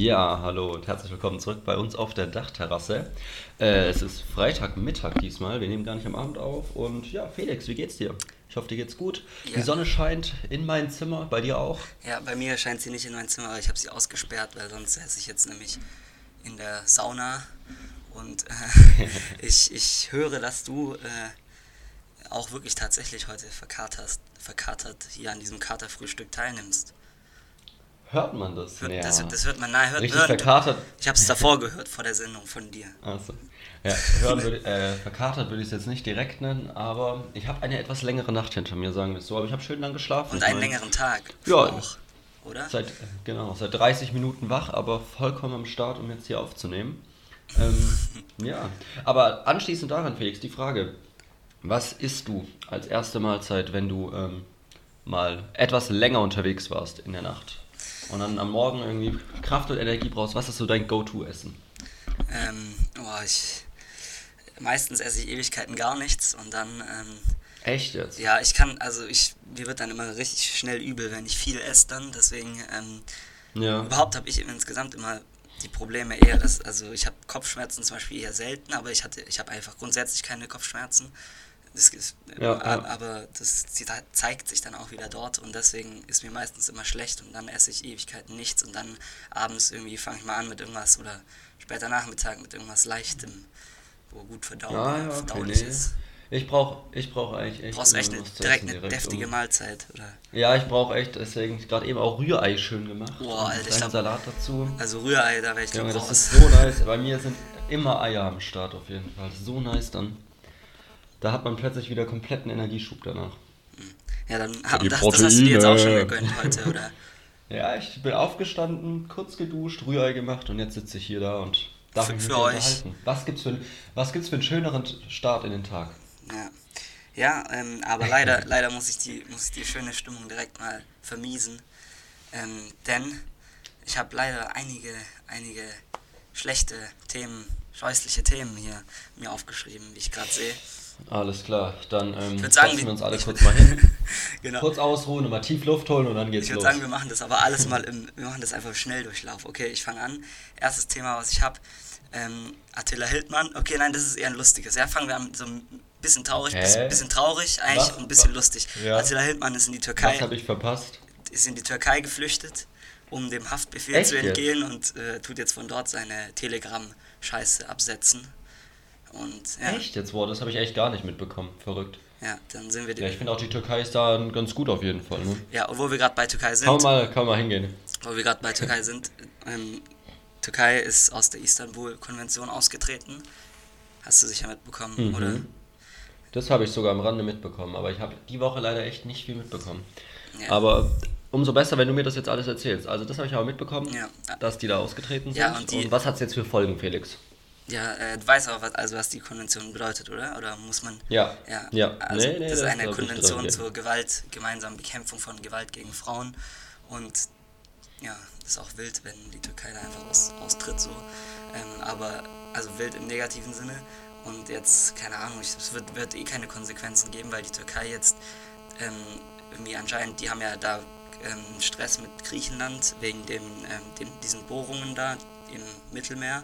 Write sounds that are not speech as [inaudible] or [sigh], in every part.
Ja, hallo und herzlich willkommen zurück bei uns auf der Dachterrasse. Äh, es ist Freitagmittag diesmal, wir nehmen gar nicht am Abend auf. Und ja, Felix, wie geht's dir? Ich hoffe, dir geht's gut. Ja. Die Sonne scheint in mein Zimmer, bei dir auch. Ja, bei mir scheint sie nicht in mein Zimmer, aber ich habe sie ausgesperrt, weil sonst säße ich jetzt nämlich in der Sauna. Und äh, [laughs] ich, ich höre, dass du äh, auch wirklich tatsächlich heute verkatert, verkatert hier an diesem Katerfrühstück teilnimmst. Hört man das? Hört, Ja. das, das hört man, nein, hört, Richtig hören, verkatert. Ich habe es davor gehört, vor der Sendung von dir. Also, ja, hören würde, äh, verkatert würde ich es jetzt nicht direkt nennen, aber ich habe eine etwas längere Nacht hinter mir, sagen wir es so. Aber ich habe schön lang geschlafen. Und einen mein, längeren Tag. Ja. Auch, oder? Seit, genau, seit 30 Minuten wach, aber vollkommen am Start, um jetzt hier aufzunehmen. Ähm, [laughs] ja, aber anschließend daran, Felix, die Frage: Was isst du als erste Mahlzeit, wenn du ähm, mal etwas länger unterwegs warst in der Nacht und dann am Morgen irgendwie Kraft und Energie brauchst? Was ist so dein Go-To-Essen? Ähm, oh, ich, meistens esse ich Ewigkeiten gar nichts und dann ähm, Echt jetzt? Ja, ich kann, also ich, mir wird dann immer richtig schnell übel, wenn ich viel esse dann. Deswegen, ähm, Ja. überhaupt habe ich insgesamt immer die Probleme eher, dass, also ich habe Kopfschmerzen zum Beispiel eher selten, aber ich hatte, ich habe einfach grundsätzlich keine Kopfschmerzen. Das ist, Ja, a- ja. aber das zeigt sich dann auch wieder dort und deswegen ist mir meistens immer schlecht und dann esse ich Ewigkeiten nichts und dann abends irgendwie fange ich mal an mit irgendwas oder später Nachmittag mit irgendwas Leichtem, wo gut verdau Ah, ja, okay, verdaulich nee. ist. Ich brauche ich brauch eigentlich echt. Du brauchst echt eine, direkt eine deftige um- Mahlzeit, oder? Ja, ich brauche echt, deswegen gerade eben auch Rührei schön gemacht. Boah, Alter, ich glaub- Salat dazu. Also Rührei, da wäre ich Junge, glaub das raus. ist so nice. Bei mir sind immer Eier am Start auf jeden Fall. So nice dann. Da hat man plötzlich wieder kompletten Energieschub danach. Ja, dann die das, das hast du dir jetzt auch schon Proteine. gegönnt heute, oder? [laughs] Ja, ich bin aufgestanden, kurz geduscht, Rührei gemacht und jetzt sitze ich hier da und darf Für- mich für euch. unterhalten. Was gibt's für, was gibt's für einen schöneren Start in den Tag? Ja, ja ähm, aber leider, [laughs] leider muss ich, die, muss ich die schöne Stimmung direkt mal vermiesen. Ähm, denn ich habe leider einige, einige schlechte Themen, scheußliche Themen hier mir aufgeschrieben, wie ich gerade sehe. Alles klar, dann ähm, würd sagen, wir- uns alle ich- kurz mal hin, [laughs] Genau. kurz ausruhen und mal tief Luft holen und dann geht's Ich würde los. sagen, wir machen das aber alles mal im, wir machen das einfach im Schnelldurchlauf. Okay, ich fange an. Erstes Thema, was ich habe, ähm, Attila Hildmann. Okay, nein, das ist eher ein lustiges. Ja, fangen wir an so ein bisschen traurig, Hä? bisschen, bisschen traurig eigentlich Was? und ein bisschen Was? lustig. Ja. Attila Hildmann ist in die Türkei, Was habe ich verpasst? ist in die Türkei geflüchtet, um dem Haftbefehl Echt zu entgehen und äh, tut jetzt von dort seine Telegram-Scheiße absetzen. Und ja, Echt jetzt? Boah, das habe ich echt gar nicht mitbekommen. Verrückt. ja dann sind wir Ja, ich finde auch die Türkei ist da ganz gut auf jeden Fall. Ne? ja, und wo wir gerade bei Türkei sind. Kann man mal, kann man mal hingehen. wo wir gerade bei Türkei sind. Ähm, Türkei ist aus der Istanbul-Konvention ausgetreten. Hast du sicher mitbekommen, Mhm. oder? Das habe ich sogar am Rande mitbekommen, aber ich habe die Woche leider echt nicht viel mitbekommen. Ja. Aber umso besser, wenn du mir das jetzt alles erzählst. Also das habe ich aber mitbekommen, Ja. dass die da ausgetreten sind. Ja, und die- was hat es jetzt für Folgen, Felix? Ja, äh, du weißt aber, was, also was die Konvention bedeutet, oder? Oder muss man. Ja. Ja, Ja. also Nee, nee, das ist eine Konvention drin, ja. zur Gewalt, gemeinsamen Bekämpfung von Gewalt gegen Frauen. Und ja, das ist auch wild, wenn die Türkei da einfach aus, austritt, so. Ähm, aber, also wild im negativen Sinne. Und jetzt, keine Ahnung, ich- es wird, wird eh keine Konsequenzen geben, weil die Türkei jetzt ähm, irgendwie anscheinend, die haben ja da ähm, Stress mit Griechenland wegen dem, ähm, dem, diesen Bohrungen da im Mittelmeer.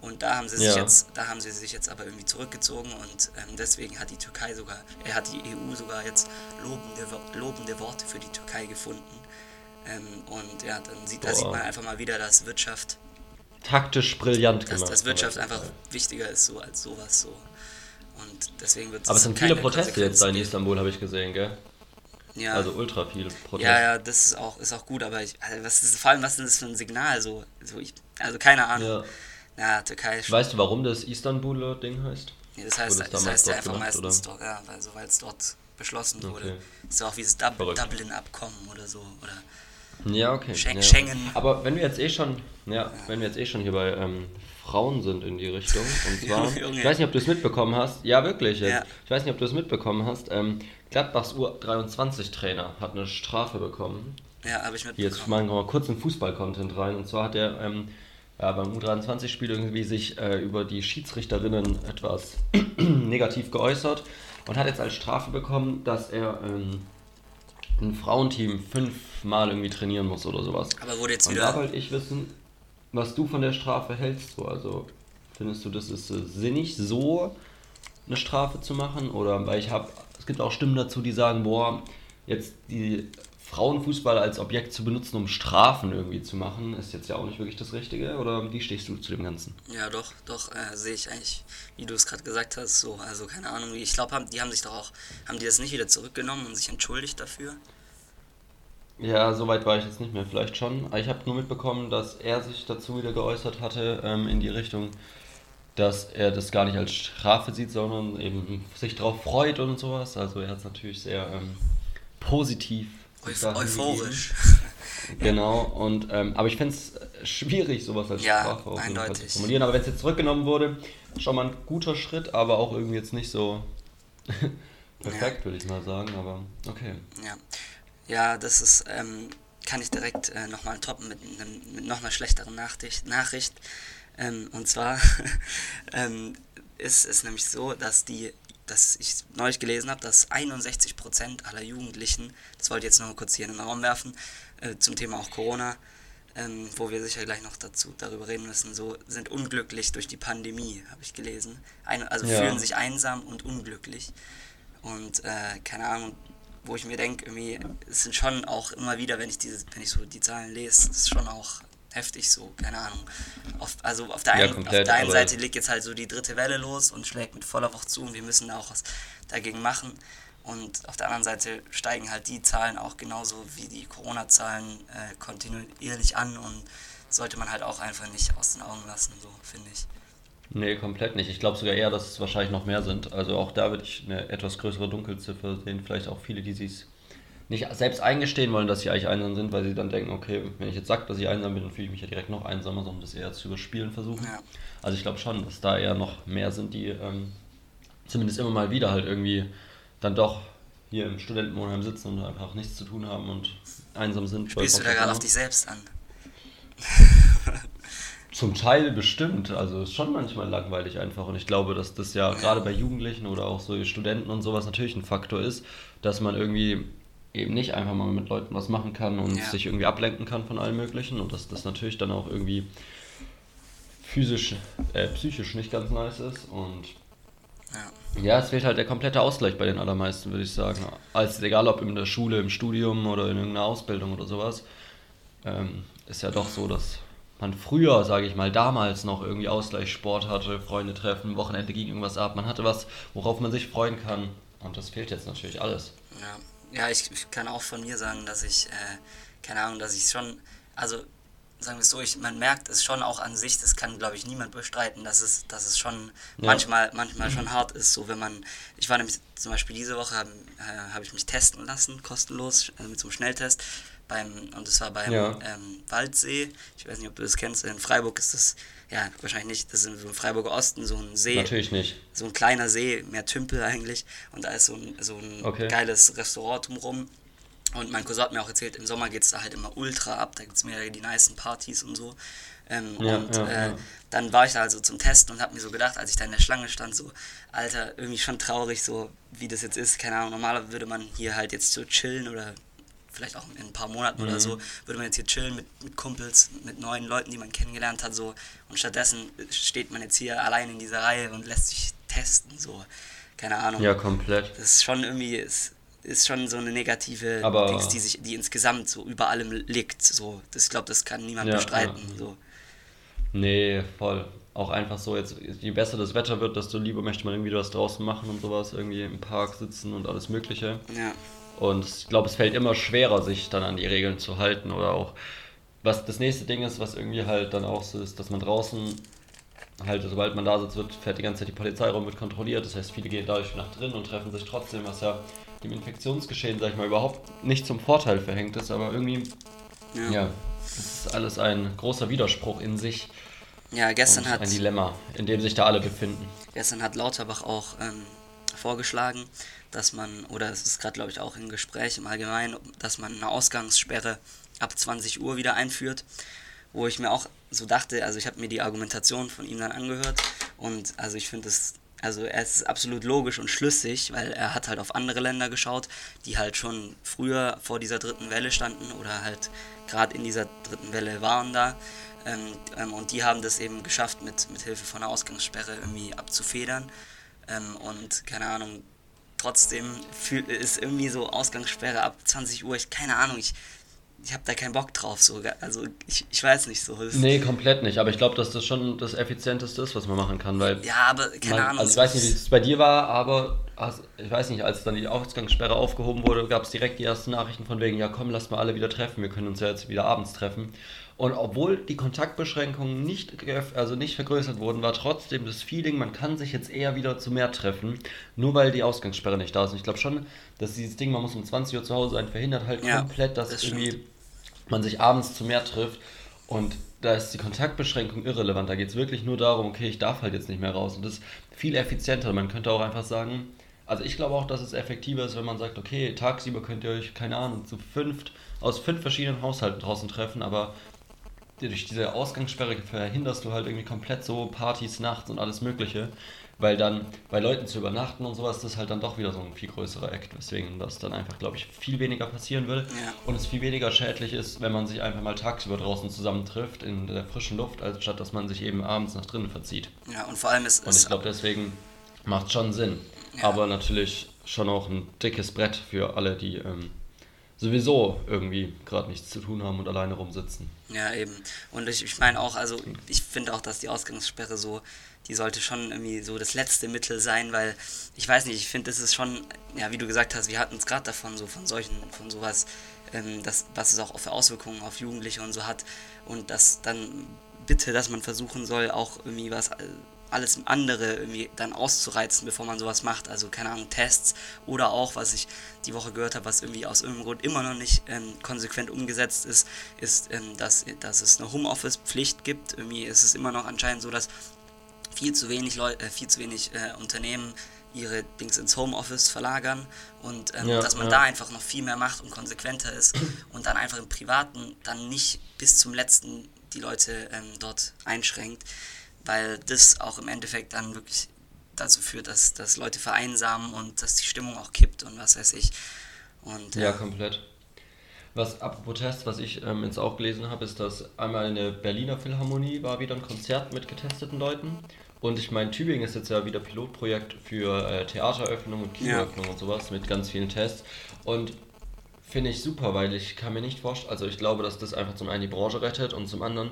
Und da haben sie sich Ja. jetzt, da haben sie sich jetzt aber irgendwie zurückgezogen und ähm, deswegen hat die Türkei sogar, er hat die EU sogar jetzt lobende, lobende Worte für die Türkei gefunden. Ähm, und ja, dann sieht, da sieht man einfach mal wieder, dass Wirtschaft, Taktisch brillant dass, gemacht. dass Wirtschaft einfach wichtiger ist so als sowas so. Und deswegen wird Aber es sind viele Proteste jetzt da in Istanbul, habe ich gesehen, gell? Ja. Also ultra viele Proteste. Ja, ja, das ist auch, ist auch gut, aber ich, also was ist, vor allem, was ist das für ein Signal? So, so ich, also keine Ahnung. Ja. Ja, Türkei ist Weißt du, warum das Istanbuler Ding heißt? ja, das heißt, wurde das damals heißt ja einfach gemacht, meistens dort, ja, weil so, weil es dort beschlossen wurde. Okay. Ist ja auch wie das Dub. Dublin-Abkommen oder so. Oder Ja, okay. Schengen- ja. Schengen. Aber wenn wir jetzt eh schon, ja, wenn wir jetzt eh schon hier bei ähm, Frauen sind in die Richtung, [laughs] und zwar, ich weiß nicht, ob du es mitbekommen hast, ja wirklich jetzt, Ja. ich weiß nicht, ob du es mitbekommen hast, ähm, Gladbachs U23-Trainer hat eine Strafe bekommen. ja, habe ich Jetzt mitbekommen. machen wir mal kurz in Fußball-Content rein, und zwar hat er ähm, ja, beim U23-Spiel irgendwie sich äh, über die Schiedsrichterinnen etwas [clears throat] negativ geäußert und hat jetzt als Strafe bekommen, dass er ähm, ein Frauenteam fünfmal irgendwie trainieren muss oder sowas. Aber wurde jetzt Und wieder. da wollte ich wissen, was du von der Strafe hältst. So. Also findest du, das ist äh, sinnig, so eine Strafe zu machen? Oder weil ich habe, es gibt auch Stimmen dazu, die sagen, boah, jetzt die Frauenfußball als Objekt zu benutzen, um Strafen irgendwie zu machen, ist jetzt ja auch nicht wirklich das Richtige. Oder wie stehst du zu dem Ganzen? Ja, doch, doch, äh, sehe ich eigentlich, wie du es gerade gesagt hast, so. Also keine Ahnung, ich glaube, die haben sich doch auch, haben die das nicht wieder zurückgenommen und sich entschuldigt dafür? Ja, soweit war ich jetzt nicht mehr, vielleicht schon. Ich habe nur mitbekommen, dass er sich dazu wieder geäußert hatte, ähm, in die Richtung, dass er das gar nicht als Strafe sieht, sondern eben sich darauf freut und sowas. Also er hat es natürlich sehr ähm, positiv. Euph euphorisch. [laughs] genau, und ähm, aber ich fände es schwierig, sowas als ja, Strafe auf jeden Fall zu formulieren. Aber wenn es jetzt zurückgenommen wurde, schon mal ein guter Schritt, aber auch irgendwie jetzt nicht so [laughs] perfekt, ja. würde ich mal sagen. Aber okay. Ja. Ja, das ist, ähm, kann ich direkt äh, nochmal toppen mit, mit noch einer schlechteren Nachricht. Nachricht. Ähm, und zwar [laughs] ähm, ist es nämlich so, dass die, dass ich neulich gelesen habe, dass 61% aller Jugendlichen, das wollte ich jetzt noch kurz hier in den Raum werfen, äh, zum Thema auch Corona, ähm, wo wir sicher gleich noch dazu darüber reden müssen, so sind unglücklich durch die Pandemie, habe ich gelesen. Ein, also ja. fühlen sich einsam und unglücklich. Und äh, keine Ahnung, wo ich mir denke, irgendwie, es sind schon auch immer wieder, wenn ich diese, wenn ich so die Zahlen lese, ist schon auch heftig so, keine Ahnung. Auf, also auf der, einen, komplett, auf der einen Seite liegt jetzt halt so die dritte Welle los und schlägt mit voller Wucht zu und wir müssen da auch was dagegen machen. Und auf der anderen Seite steigen halt die Zahlen auch genauso wie die Corona-Zahlen äh, kontinuierlich an und sollte man halt auch einfach nicht aus den Augen lassen, so finde ich. Nee, komplett nicht. Ich glaube sogar eher, dass es wahrscheinlich noch mehr sind. Also auch da würde ich eine etwas größere Dunkelziffer sehen. Vielleicht auch viele, die sich nicht selbst eingestehen wollen, dass sie eigentlich einsam sind, weil sie dann denken, okay, wenn ich jetzt sage, dass ich einsam bin, dann fühle ich mich ja direkt noch einsamer, sondern das eher zu überspielen versuchen. Ja. Also ich glaube schon, dass da eher noch mehr sind, die ähm, zumindest immer mal wieder halt irgendwie dann doch hier im Studentenwohnheim sitzen und einfach nichts zu tun haben und einsam sind. Spielst du da gerade auf dich selbst an? Zum Teil bestimmt. Also ist schon manchmal langweilig einfach. Und ich glaube, dass das ja gerade bei Jugendlichen oder auch so Studenten und sowas natürlich ein Faktor ist, dass man irgendwie eben nicht einfach mal mit Leuten was machen kann und ja. sich irgendwie ablenken kann von allem Möglichen. Und dass das natürlich dann auch irgendwie physisch, äh, psychisch nicht ganz nice ist. Und ja. ja, es fehlt halt der komplette Ausgleich bei den allermeisten, würde ich sagen. Als egal ob in der Schule, im Studium oder in irgendeiner Ausbildung oder sowas. Ähm, ist ja doch so, dass man früher, sage ich mal, damals noch irgendwie Ausgleichssport hatte, Freunde treffen, Wochenende ging irgendwas ab. Man hatte was, worauf man sich freuen kann. Und das fehlt jetzt natürlich alles. Ja, ja ich, kann auch von mir sagen, dass ich, äh, keine Ahnung, dass ich schon, also sagen wir es so, ich, man merkt es schon auch an sich, das kann, glaube ich, niemand bestreiten, dass es, dass es schon ja. manchmal, manchmal schon hart ist. So, wenn man, ich war nämlich zum Beispiel diese Woche, habe äh, hab ich mich testen lassen, kostenlos, äh, mit so einem Schnelltest beim, und das war beim ja. ähm, Waldsee. Ich weiß nicht, ob du das kennst. In Freiburg ist das, ja, wahrscheinlich nicht. Das ist im Freiburger Osten so ein See. Natürlich nicht. So ein kleiner See, mehr Tümpel eigentlich. Und da ist so ein, so ein okay. geiles Restaurant drumherum. Und mein Cousin hat mir auch erzählt, im Sommer geht es da halt immer ultra ab. Da gibt es mehr die nicen Partys und so. Ähm, ja, und ja, äh, ja. dann war ich da also zum Testen und habe mir so gedacht, als ich da in der Schlange stand, so, Alter, irgendwie schon traurig, so wie das jetzt ist. Keine Ahnung, normalerweise würde man hier halt jetzt so chillen oder vielleicht auch in ein paar Monaten mhm. oder so, würde man jetzt hier chillen mit, mit Kumpels, mit neuen Leuten, die man kennengelernt hat, so. Und stattdessen steht man jetzt hier allein in dieser Reihe und lässt sich testen, so. Keine Ahnung. Ja, komplett. Das ist schon irgendwie, ist, ist schon so eine negative Aber Dings, die sich, die insgesamt so über allem liegt, so. Das, ich glaube, das kann niemand ja, bestreiten, ja. so. Nee, voll. Auch einfach so, jetzt, je besser das Wetter wird, desto lieber möchte man irgendwie was draußen machen und sowas, irgendwie im Park sitzen und alles Mögliche. Ja. Und ich glaube, es fällt immer schwerer, sich dann an die Regeln zu halten. Oder auch, was das nächste Ding ist, was irgendwie halt dann auch so ist, dass man draußen halt, sobald man da sitzt, wird, fährt die ganze Zeit die Polizei rum, wird kontrolliert. Das heißt, viele gehen dadurch nach drin und treffen sich trotzdem, was ja dem Infektionsgeschehen, sag ich mal, überhaupt nicht zum Vorteil verhängt ist. Aber irgendwie, ja, ja das ist alles ein großer Widerspruch in sich. Ja, gestern hat. Ein Dilemma, in dem sich da alle befinden. Gestern hat Lauterbach auch ähm, vorgeschlagen, dass man, oder es ist gerade, glaube ich, auch im Gespräch im Allgemeinen, dass man eine Ausgangssperre ab 20 Uhr wieder einführt, wo ich mir auch so dachte, also ich habe mir die Argumentation von ihm dann angehört und also ich finde es also es ist absolut logisch und schlüssig, weil er hat halt auf andere Länder geschaut, die halt schon früher vor dieser dritten Welle standen oder halt gerade in dieser dritten Welle waren da. Ähm, ähm, und die haben das eben geschafft, mit, mit Hilfe von einer Ausgangssperre irgendwie abzufedern. Ähm, und keine Ahnung, trotzdem fühl, ist irgendwie so Ausgangssperre ab 20 Uhr, ich keine Ahnung, ich ich habe da keinen Bock drauf. So. Also ich, ich weiß nicht so. nee, komplett nicht. Aber ich glaube, dass das schon das Effizienteste ist, was man machen kann. Weil ja, aber keine man, Ahnung. Also ich weiß nicht, wie es bei dir war, aber also, ich weiß nicht, als dann die Ausgangssperre aufgehoben wurde, gab es direkt die ersten Nachrichten von wegen, ja komm, lass mal alle wieder treffen, wir können uns ja jetzt wieder abends treffen. Und obwohl die Kontaktbeschränkungen nicht, also nicht vergrößert wurden, war trotzdem das Feeling, man kann sich jetzt eher wieder zu mehr treffen, nur weil die Ausgangssperre nicht da ist. Und ich glaube schon, dass dieses Ding, man muss um 20 Uhr zu Hause sein, verhindert halt ja, komplett, dass das irgendwie man sich abends zu mehr trifft. Und da ist die Kontaktbeschränkung irrelevant. Da geht es wirklich nur darum, okay, ich darf halt jetzt nicht mehr raus. Und das ist viel effizienter. Man könnte auch einfach sagen, also ich glaube auch, dass es effektiver ist, wenn man sagt, okay, tagsüber könnt ihr euch, keine Ahnung, zu fünft, aus fünf verschiedenen Haushalten draußen treffen, aber durch diese Ausgangssperre verhinderst du halt irgendwie komplett so Partys nachts und alles Mögliche. Weil dann bei Leuten zu übernachten und sowas, das ist halt dann doch wieder so ein viel größerer Act, weswegen das dann einfach, glaube ich, viel weniger passieren würde. Ja. Und es viel weniger schädlich ist, wenn man sich einfach mal tagsüber draußen zusammentrifft in der frischen Luft, als statt dass man sich eben abends nach drinnen verzieht. Ja, und vor allem ist Und ich glaube, deswegen macht schon Sinn. Ja. Aber natürlich schon auch ein dickes Brett für alle, die ähm, sowieso irgendwie gerade nichts zu tun haben und alleine rumsitzen. Ja, eben. Und ich, ich meine auch, also ich finde auch, dass die Ausgangssperre so, die sollte schon irgendwie so das letzte Mittel sein, weil ich weiß nicht, ich finde, das ist schon, ja, wie du gesagt hast, wir hatten es gerade davon, so von solchen, von sowas, ähm, das, was es auch für Auswirkungen auf Jugendliche und so hat. Und dass dann bitte, dass man versuchen soll, auch irgendwie was äh, alles andere irgendwie dann auszureizen, bevor man sowas macht. Also keine Ahnung, Tests oder auch, was ich die Woche gehört habe, was irgendwie aus irgendeinem Grund immer noch nicht ähm, konsequent umgesetzt ist, ist, ähm, dass, dass es eine Homeoffice-Pflicht gibt. Irgendwie ist es immer noch anscheinend so, dass viel zu wenig Leute, äh, viel zu wenig äh, Unternehmen ihre Dings ins Homeoffice verlagern und ähm, ja, dass man ja. da einfach noch viel mehr macht und konsequenter ist und dann einfach im Privaten dann nicht bis zum letzten die Leute ähm, dort einschränkt weil das auch im Endeffekt dann wirklich dazu führt, dass, dass Leute vereinsamen und dass die Stimmung auch kippt und was weiß ich. Und, ja, ja komplett. Was apropos Tests, was ich ähm, jetzt auch gelesen habe, ist, dass einmal eine Berliner Philharmonie war wieder ein Konzert mit getesteten Leuten. Und ich meine, Tübingen ist jetzt ja wieder Pilotprojekt für äh, Theateröffnung und Kinoöffnung ja. und sowas mit ganz vielen Tests. Und finde ich super, weil ich kann mir nicht vorstellen, also ich glaube, dass das einfach zum einen die Branche rettet und zum anderen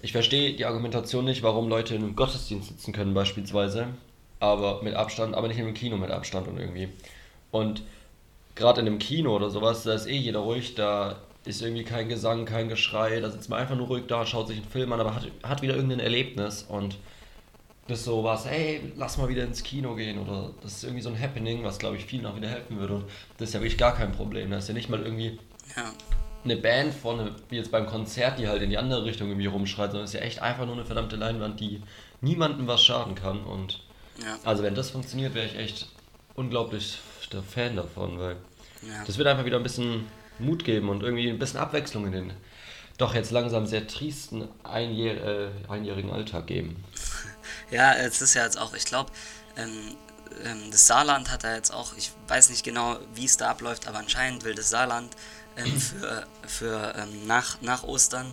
ich verstehe die Argumentation nicht, warum Leute in einem Gottesdienst sitzen können beispielsweise, aber mit Abstand, aber nicht in einem Kino mit Abstand und irgendwie. Und gerade in einem Kino oder sowas, da ist eh jeder ruhig, da ist irgendwie kein Gesang, kein Geschrei, da sitzt man einfach nur ruhig da, schaut sich einen Film an, aber hat, hat wieder irgendein Erlebnis und das ist so was, ey, lass mal wieder ins Kino gehen oder das ist irgendwie so ein Happening, was glaube ich vielen auch wieder helfen würde und das ist ja wirklich gar kein Problem, das ist ja nicht mal irgendwie ja eine Band vorne, wie jetzt beim Konzert, die halt in die andere Richtung irgendwie rumschreit, sondern es ist ja echt einfach nur eine verdammte Leinwand, die niemandem was schaden kann. Und ja. also wenn das funktioniert, wäre ich echt unglaublich der Fan davon, weil ja. das wird einfach wieder ein bisschen Mut geben und irgendwie ein bisschen Abwechslung in den doch jetzt langsam sehr triesten einjähr äh, einjährigen Alltag geben. [laughs] Ja, es ist ja jetzt auch, ich glaube, ähm, ähm, das Saarland hat da jetzt auch, ich weiß nicht genau, wie es da abläuft, aber anscheinend will das Saarland ähm, für, für ähm, nach, nach Ostern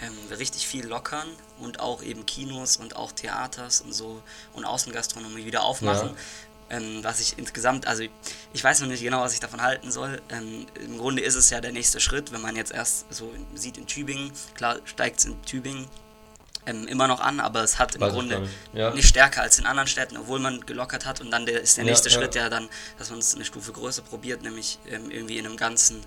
ähm, richtig viel lockern und auch eben Kinos und auch Theaters und so und Außengastronomie wieder aufmachen. Ja. Ähm, was ich insgesamt, also ich weiß noch nicht genau, was ich davon halten soll. Ähm, Im Grunde ist es ja der nächste Schritt, wenn man jetzt erst so sieht in Tübingen, klar steigt es in Tübingen ähm, immer noch an, aber es hat im Weiß Grunde nicht. Ja. nicht. stärker als in anderen Städten, obwohl man gelockert hat. Und dann der, ist der nächste ja, Schritt ja dann, dass man es eine Stufe größer probiert, nämlich ähm, irgendwie in einem ganzen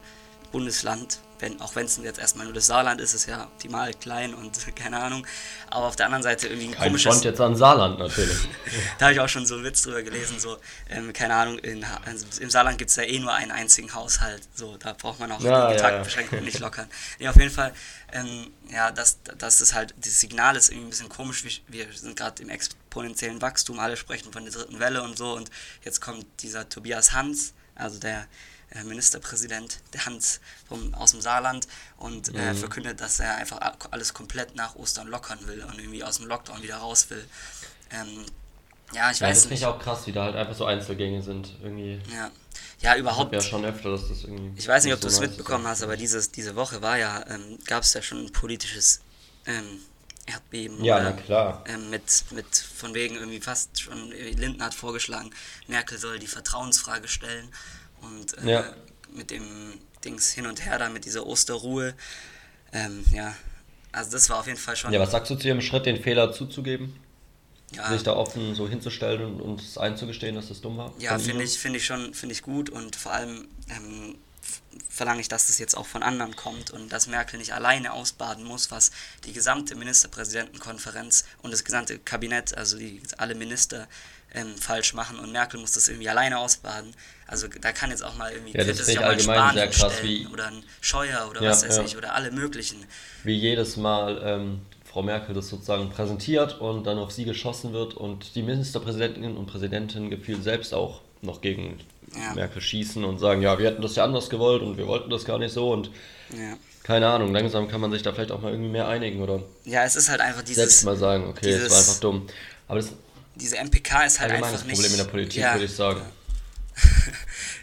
Bundesland, wenn, auch wenn es jetzt erstmal nur das Saarland ist, ist ja optimal klein und [laughs] keine Ahnung. Aber auf der anderen Seite irgendwie ein Kein komisches... Front jetzt an Saarland natürlich. [laughs] da habe ich auch schon so einen Witz drüber gelesen, so, ähm, keine Ahnung, in, also im Saarland gibt es ja eh nur einen einzigen Haushalt, so, da braucht man auch ja, die ja, ja. nicht lockern. Nee, auf jeden Fall, ähm, ja, das, das ist halt, das Signal ist irgendwie ein bisschen komisch, wir sind gerade im exponentiellen Wachstum, alle sprechen von der dritten Welle und so und jetzt kommt dieser Tobias Hans, also der äh, Ministerpräsident, der Hans vom, aus dem Saarland, und äh, mhm. verkündet, dass er einfach alles komplett nach Ostern lockern will und irgendwie aus dem Lockdown wieder raus will. Ähm, Ja, ich Ja, das weiß finde ich nicht. auch krass, wie da halt einfach so Einzelgänge sind. Irgendwie. Ja, ja Ich überhaupt. ja schon öfter, dass das irgendwie. Ich weiß nicht, ob du es so mitbekommen hast, aber dieses, diese Woche war ja, ähm, gab es ja schon ein politisches ähm, Erdbeben. Ja, oder, na klar. Ähm, mit, mit von wegen irgendwie fast schon, äh, Lindner hat vorgeschlagen, Merkel soll die Vertrauensfrage stellen und äh, Ja. mit dem Dings hin und her da, mit dieser Osterruhe. Ähm, ja, also das war auf jeden Fall schon. Ja, was sagst du zu ihrem Schritt, den Fehler zuzugeben? ja, Sich da offen so hinzustellen und uns einzugestehen, dass das dumm war? Ja, finde ich, finde ich schon, finde ich gut und vor allem ähm, verlange ich, dass das jetzt auch von anderen kommt und dass Merkel nicht alleine ausbaden muss, was die gesamte Ministerpräsidentenkonferenz und das gesamte Kabinett, also die, alle Minister ähm, falsch machen und Merkel muss das irgendwie alleine ausbaden. Also da kann jetzt auch mal irgendwie Ja, das sich ich auch mal sehr krass, hinstellen wie- oder ein Scheuer oder Ja, was weiß ja. ich oder alle möglichen. Wie jedes Mal ähm, Frau Merkel das sozusagen präsentiert und dann auf sie geschossen wird und die Ministerpräsidentinnen und Präsidenten gefühlt selbst auch noch gegen Ja. Merkel schießen und sagen, ja, wir hätten das ja anders gewollt und wir wollten das gar nicht so und Ja. keine Ahnung, langsam kann man sich da vielleicht auch mal irgendwie mehr einigen oder ja, es ist halt einfach dieses selbst mal sagen, okay, es war einfach dumm. Aber das ist diese MPK ist halt allgemeines einfach nicht Problem in der Politik, ja, würde ich sagen.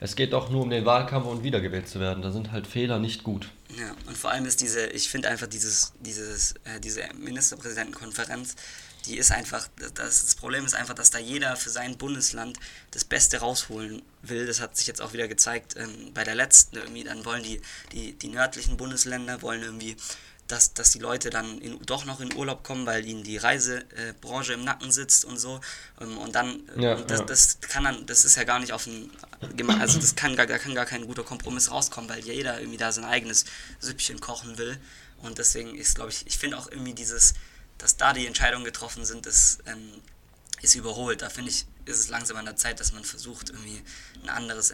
Es geht doch nur um den Wahlkampf und wiedergewählt zu werden. Da sind halt Fehler nicht gut. Ja, und vor allem ist diese, ich finde einfach dieses, dieses, äh, diese Ministerpräsidentenkonferenz, die ist einfach, das, das Problem ist einfach, dass da jeder für sein Bundesland das Beste rausholen will. Das hat sich jetzt auch wieder gezeigt ähm, bei der letzten irgendwie. Dann wollen die, die, die nördlichen Bundesländer wollen irgendwie, dass, dass die Leute dann in, doch noch in Urlaub kommen, weil ihnen die Reisebranche Branche im Nacken sitzt und so. Ähm, und dann, äh, Ja, und das, ja. das kann dann, das ist ja gar nicht auf geme- also das kann gar, da kann gar kein guter Kompromiss rauskommen, weil jeder irgendwie da sein eigenes Süppchen kochen will. Und deswegen ist, glaube ich, ich finde auch irgendwie dieses, dass da die Entscheidungen getroffen sind, ist, ähm, ist überholt. Da finde ich, ist es langsam an der Zeit, dass man versucht, irgendwie ein anderes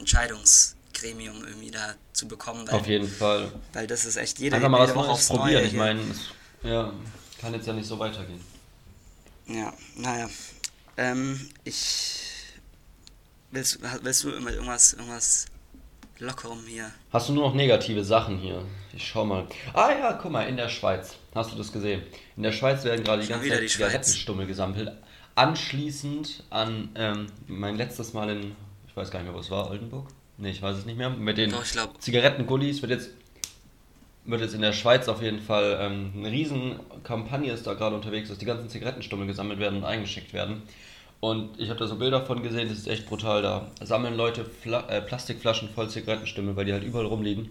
Entscheidungsgremium irgendwie da zu bekommen, weil, Auf jeden Fall. weil das ist echt jede, Einfach mal was Neues probieren. Neue Ich meine, es ja, kann jetzt ja nicht so weitergehen. Ja, naja. Ähm, ich. Willst, willst du immer irgendwas, irgendwas lockerem hier? Hast du nur noch negative Sachen hier? Ich schau mal. Ah ja, guck mal, in der Schweiz. Hast du das gesehen? In der Schweiz werden gerade die ganze Zeit. Zigarettenstummel gesammelt. Anschließend an ähm, mein letztes Mal in, ich weiß gar nicht mehr, wo es war, Oldenburg? Nee, ich weiß es nicht mehr. Mit den Doch, Zigarettengullis wird jetzt wird jetzt in der Schweiz auf jeden Fall ähm, eine riesen Kampagne ist da gerade unterwegs, dass die ganzen Zigarettenstummel gesammelt werden und eingeschickt werden. Und ich habe da so Bilder von gesehen, das ist echt brutal. Da sammeln Leute Fla äh, Plastikflaschen voll Zigarettenstummel, weil die halt überall rumliegen.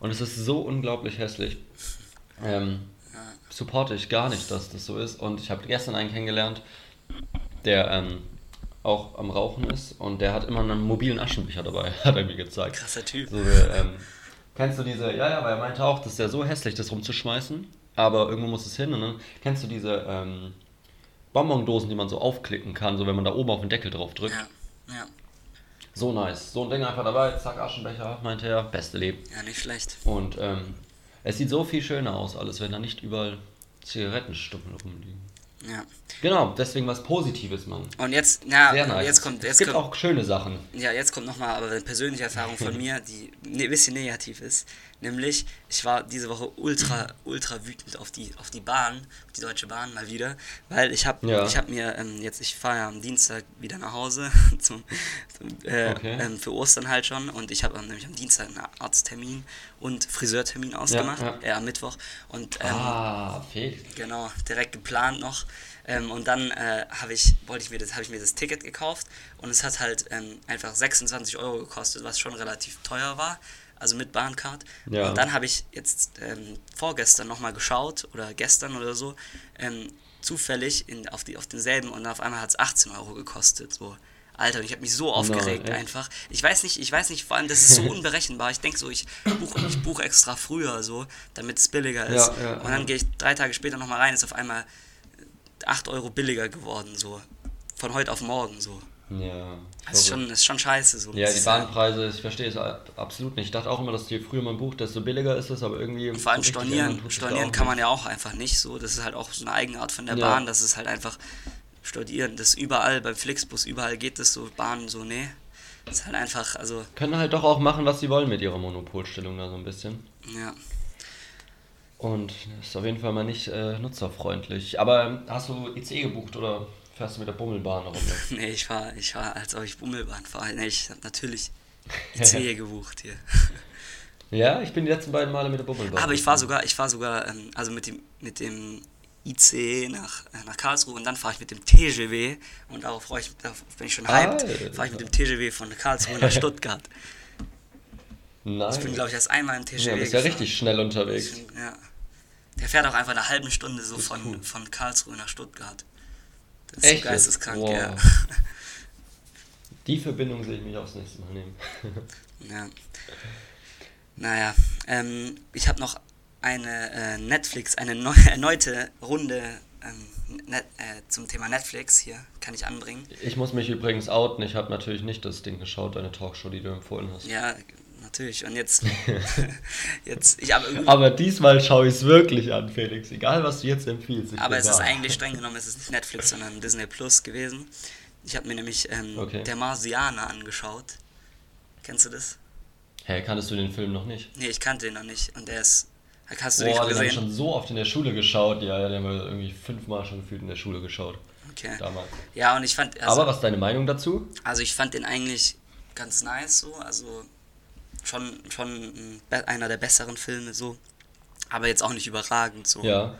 Und es ist so unglaublich hässlich. Ähm, supporte ich gar nicht, dass das so ist. Und ich habe gestern einen kennengelernt, der ähm, auch am Rauchen ist und der hat immer einen mobilen Aschenbecher dabei, [laughs] hat er mir gezeigt. Krasser Typ. So, ähm, kennst du diese, ja, ja, weil er meinte auch, das ist ja so hässlich, das rumzuschmeißen, aber irgendwo muss es hin. Und dann kennst du diese ähm, Bonbondosen, die man so aufklicken kann, so wenn man da oben auf den Deckel drauf drückt. Ja, ja, So nice. So ein Ding einfach dabei, zack, Aschenbecher, meinte er, beste Leben. ja, nicht schlecht. Und ähm, es sieht so viel schöner aus, alles, wenn da nicht überall Zigarettenstummel rumliegen. Ja. Genau, deswegen was Positives, Mann. Und jetzt, na, nice. jetzt kommt, es jetzt gibt kommt, auch schöne Sachen. ja, jetzt kommt nochmal aber eine persönliche Erfahrung von [laughs] mir, die ein bisschen negativ ist. Nämlich, ich war diese Woche ultra, ultra wütend auf die, auf die Bahn, auf die Deutsche Bahn mal wieder, weil ich habe Ja. ich hab mir ähm, jetzt, ich fahre ja am Dienstag wieder nach Hause [laughs] zum, zum, äh, Okay. ähm, für Ostern halt schon und ich habe nämlich am Dienstag einen Arzttermin und Friseurtermin ausgemacht, ja. äh, am Mittwoch und ähm, ah, Felix. Genau, direkt geplant noch. Ähm, und dann äh, habe ich, wollte ich mir das, habe ich mir das Ticket gekauft und es hat halt ähm, einfach 26 Euro gekostet, was schon relativ teuer war, also mit Bahncard. Ja. Und dann habe ich jetzt ähm, vorgestern nochmal geschaut oder gestern oder so, ähm, zufällig in, auf, die, auf denselben und auf einmal hat es 18 Euro gekostet. So. Alter, und ich habe mich so aufgeregt echt? einfach. Ich weiß nicht, ich weiß nicht, vor allem, das ist so [laughs] unberechenbar. Ich denke so, ich buche ich buch extra früher so, damit es billiger ist. Ja, ja, und dann gehe ich drei Tage später nochmal rein, ist auf einmal 8 Euro billiger geworden, so. Von heute auf morgen, so. Ja. Das ist schon, ist schon scheiße, so. Ja, die. Bahnpreise, ich verstehe es absolut nicht. Ich dachte auch immer, dass je früher man bucht, desto billiger ist es, aber irgendwie. Und vor allem stornieren, stornieren kann man ja auch einfach nicht so. Das ist halt auch so eine Eigenart von der Ja. Bahn, das ist halt einfach stornieren. Das überall, beim Flixbus, überall geht das so, Bahn so, nee. Das ist halt einfach, also, Können halt doch auch machen, was sie wollen mit ihrer Monopolstellung da so ein bisschen. ja. Und das ist auf jeden Fall mal nicht äh, nutzerfreundlich. Aber hast du ICE gebucht oder fährst du mit der Bummelbahn rum? [laughs] nee, ich fahre, ich fahr, als ob ich Bummelbahn fahre. Nee, ich habe natürlich ICE gebucht hier. [laughs] Ja, ich bin die letzten beiden Male mit der Bummelbahn. Aber ich fahre sogar, ich fahre sogar, ähm, also mit dem, mit dem IC nach, äh, nach Karlsruhe und dann fahre ich mit dem TGW und darauf freue ich, darauf bin ich schon hyped, fahre ich mit dem TGW von Karlsruhe nach [laughs] Stuttgart. Nein. Ich bin, glaube ich, erst einmal im TGW. Ja, bist ja richtig schnell unterwegs. Bin, ja. Der fährt auch einfach eine halbe Stunde so von, von Karlsruhe nach Stuttgart. Das ist Echt? so geisteskrank, wow. ja. Die Verbindung sehe ich mich aufs nächste Mal nehmen. [laughs] ja. Naja, ähm, ich habe noch eine äh, Netflix, eine neu, [laughs] erneute Runde ähm, net, äh, zum Thema Netflix hier, kann ich anbringen. Ich muss mich übrigens outen, ich habe natürlich nicht das Ding geschaut, deine Talkshow, die du empfohlen hast. Ja, natürlich. Und jetzt, [laughs] [laughs] jetzt ich habe Aber diesmal schaue ich es wirklich an, Felix, egal was du jetzt empfiehlst. Aber es da. ist eigentlich streng genommen, es ist nicht Netflix, sondern Disney Plus gewesen. Ich habe mir nämlich ähm, okay. Der Marsianer angeschaut. Kennst du das? Hä, hey, kanntest du den Film noch nicht? Nee, ich kannte den noch nicht. Und der ist Hast du Boah, den schon gesehen? Schon so oft in der Schule geschaut. Ja, ja, den haben wir irgendwie fünfmal schon gefühlt in der Schule geschaut. Okay. Damals. Ja, und ich fand. Also, Aber was ist deine Meinung dazu? Also, ich fand den eigentlich ganz nice so. Also, schon, schon einer der besseren Filme so. Aber jetzt auch nicht überragend so. Ja.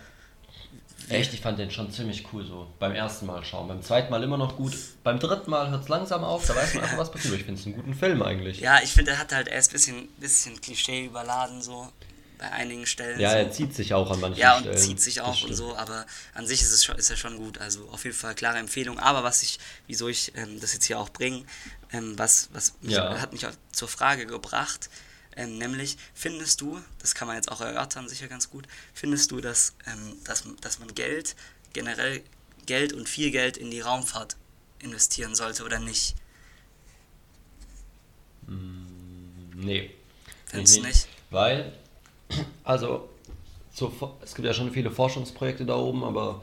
Echt, ich fand den schon ziemlich cool so. Beim ersten Mal schauen. Beim zweiten Mal immer noch gut. Beim dritten Mal hört es langsam auf, da weiß man einfach, [laughs] was passiert. Ich finde es einen guten Film eigentlich. Ja, ich finde, er hat halt erst ein bisschen, bisschen Klischee überladen so bei einigen Stellen. Ja, so. er zieht sich auch an manchen ja, Stellen. Ja, und zieht sich auch und so, aber an sich ist es schon, ist er schon gut. Also auf jeden Fall klare Empfehlung. Aber was ich, wieso ich ähm, das jetzt hier auch bringe, ähm, was, was mich, ja. hat mich zur Frage gebracht, ähm, nämlich, findest du, das kann man jetzt auch erörtern, sicher ganz gut, findest du, dass, ähm, dass, dass man Geld, generell Geld und viel Geld in die Raumfahrt investieren sollte oder nicht? Mm, nee. Findest du nicht? Weil also, so, es gibt ja schon viele Forschungsprojekte da oben, aber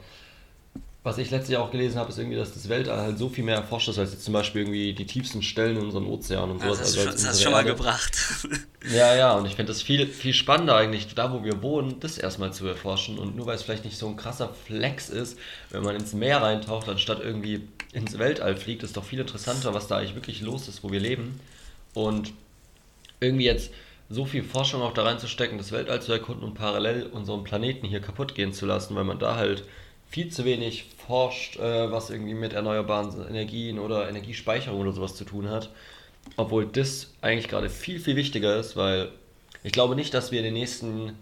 was ich letztes Jahr auch gelesen habe, ist irgendwie, dass das Weltall halt so viel mehr erforscht ist, als jetzt zum Beispiel irgendwie die tiefsten Stellen in unseren Ozeanen und sowas. Ja, das, also hast du schon mal gebracht. [laughs] Ja, ja, und ich finde das viel, viel spannender eigentlich, da wo wir wohnen, das erstmal zu erforschen. Und nur weil es vielleicht nicht so ein krasser Flex ist, wenn man ins Meer reintaucht, anstatt irgendwie ins Weltall fliegt, ist doch viel interessanter, was da eigentlich wirklich los ist, wo wir leben. Und irgendwie jetzt so viel Forschung auch da reinzustecken, das Weltall zu erkunden und parallel unseren Planeten hier kaputt gehen zu lassen, weil man da halt viel zu wenig forscht, äh, was irgendwie mit erneuerbaren Energien oder Energiespeicherung oder sowas zu tun hat. Obwohl das eigentlich gerade viel, viel wichtiger ist, weil ich glaube nicht, dass wir in den nächsten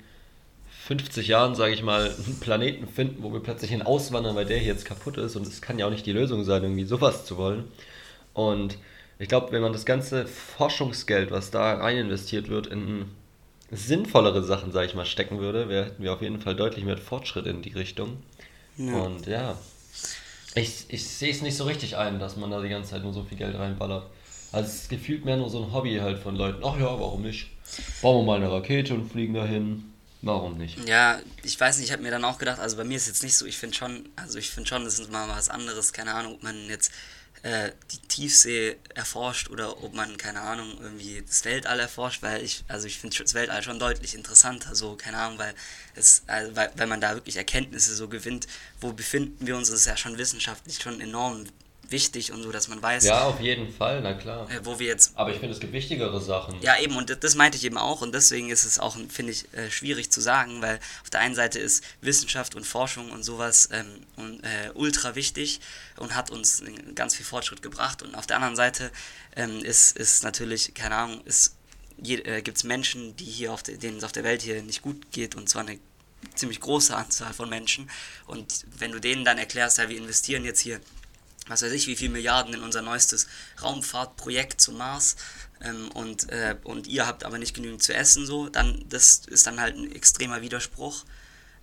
50 Jahren, sage ich mal, einen Planeten finden, wo wir plötzlich hin auswandern, weil der hier jetzt kaputt ist. Und es kann ja auch nicht die Lösung sein, irgendwie sowas zu wollen. Und ich glaube, wenn man das ganze Forschungsgeld, was da rein investiert wird, in sinnvollere Sachen, sage ich mal, stecken würde, hätten wir auf jeden Fall deutlich mehr Fortschritt in die Richtung. Ja. Und ja, ich, ich sehe es nicht so richtig ein, dass man da die ganze Zeit nur so viel Geld reinballert. Also es ist gefühlt mehr nur so ein Hobby halt von Leuten. Ach ja, warum nicht? Bauen wir mal eine Rakete und fliegen dahin. Warum nicht? Ja, ich weiß nicht, ich habe mir dann auch gedacht, also bei mir ist jetzt nicht so, ich finde schon, also ich finde schon, das ist mal was anderes, keine Ahnung, ob man jetzt äh, die Tiefsee erforscht oder ob man, keine Ahnung, irgendwie das Weltall erforscht, weil ich, also ich finde das Weltall schon deutlich interessanter, so, keine Ahnung, weil es, also, weil, weil man da wirklich Erkenntnisse so gewinnt, wo befinden wir uns, das ist ja schon wissenschaftlich schon enorm wichtig und so, dass man weiß. Ja, auf jeden Fall, na klar. Äh, wo wir jetzt. Aber ich finde, es gibt wichtigere Sachen. Ja, eben, und das meinte ich eben auch, und deswegen ist es auch, finde ich, äh, schwierig zu sagen, weil auf der einen Seite ist Wissenschaft und Forschung und sowas ähm, und, äh, ultra wichtig und hat uns ganz viel Fortschritt gebracht. Und auf der anderen Seite ähm, ist, ist natürlich, keine Ahnung, ist äh, gibt es Menschen, die hier auf de, denen es auf der Welt hier nicht gut geht und zwar eine ziemlich große Anzahl von Menschen. Und wenn du denen dann erklärst, ja, wir investieren jetzt hier was weiß ich, wie viele Milliarden in unser neuestes Raumfahrtprojekt zum Mars ähm, und, äh, und ihr habt aber nicht genügend zu essen, so, dann das ist dann halt ein extremer Widerspruch.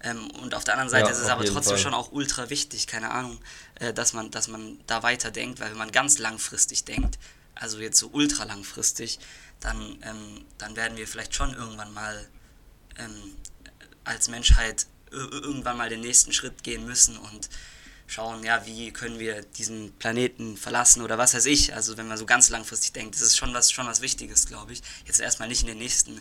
Ähm, und auf der anderen Seite ja, ist es aber trotzdem Fall. schon auch ultra wichtig, keine Ahnung, äh, dass, man, dass man da weiterdenkt, weil wenn man ganz langfristig denkt, also jetzt so ultra langfristig, dann, ähm, dann werden wir vielleicht schon irgendwann mal ähm, als Menschheit irgendwann mal den nächsten Schritt gehen müssen und schauen, ja, wie können wir diesen Planeten verlassen oder was weiß ich. Also wenn man so ganz langfristig denkt, das ist schon was, schon was Wichtiges, glaube ich. Jetzt erstmal nicht in den nächsten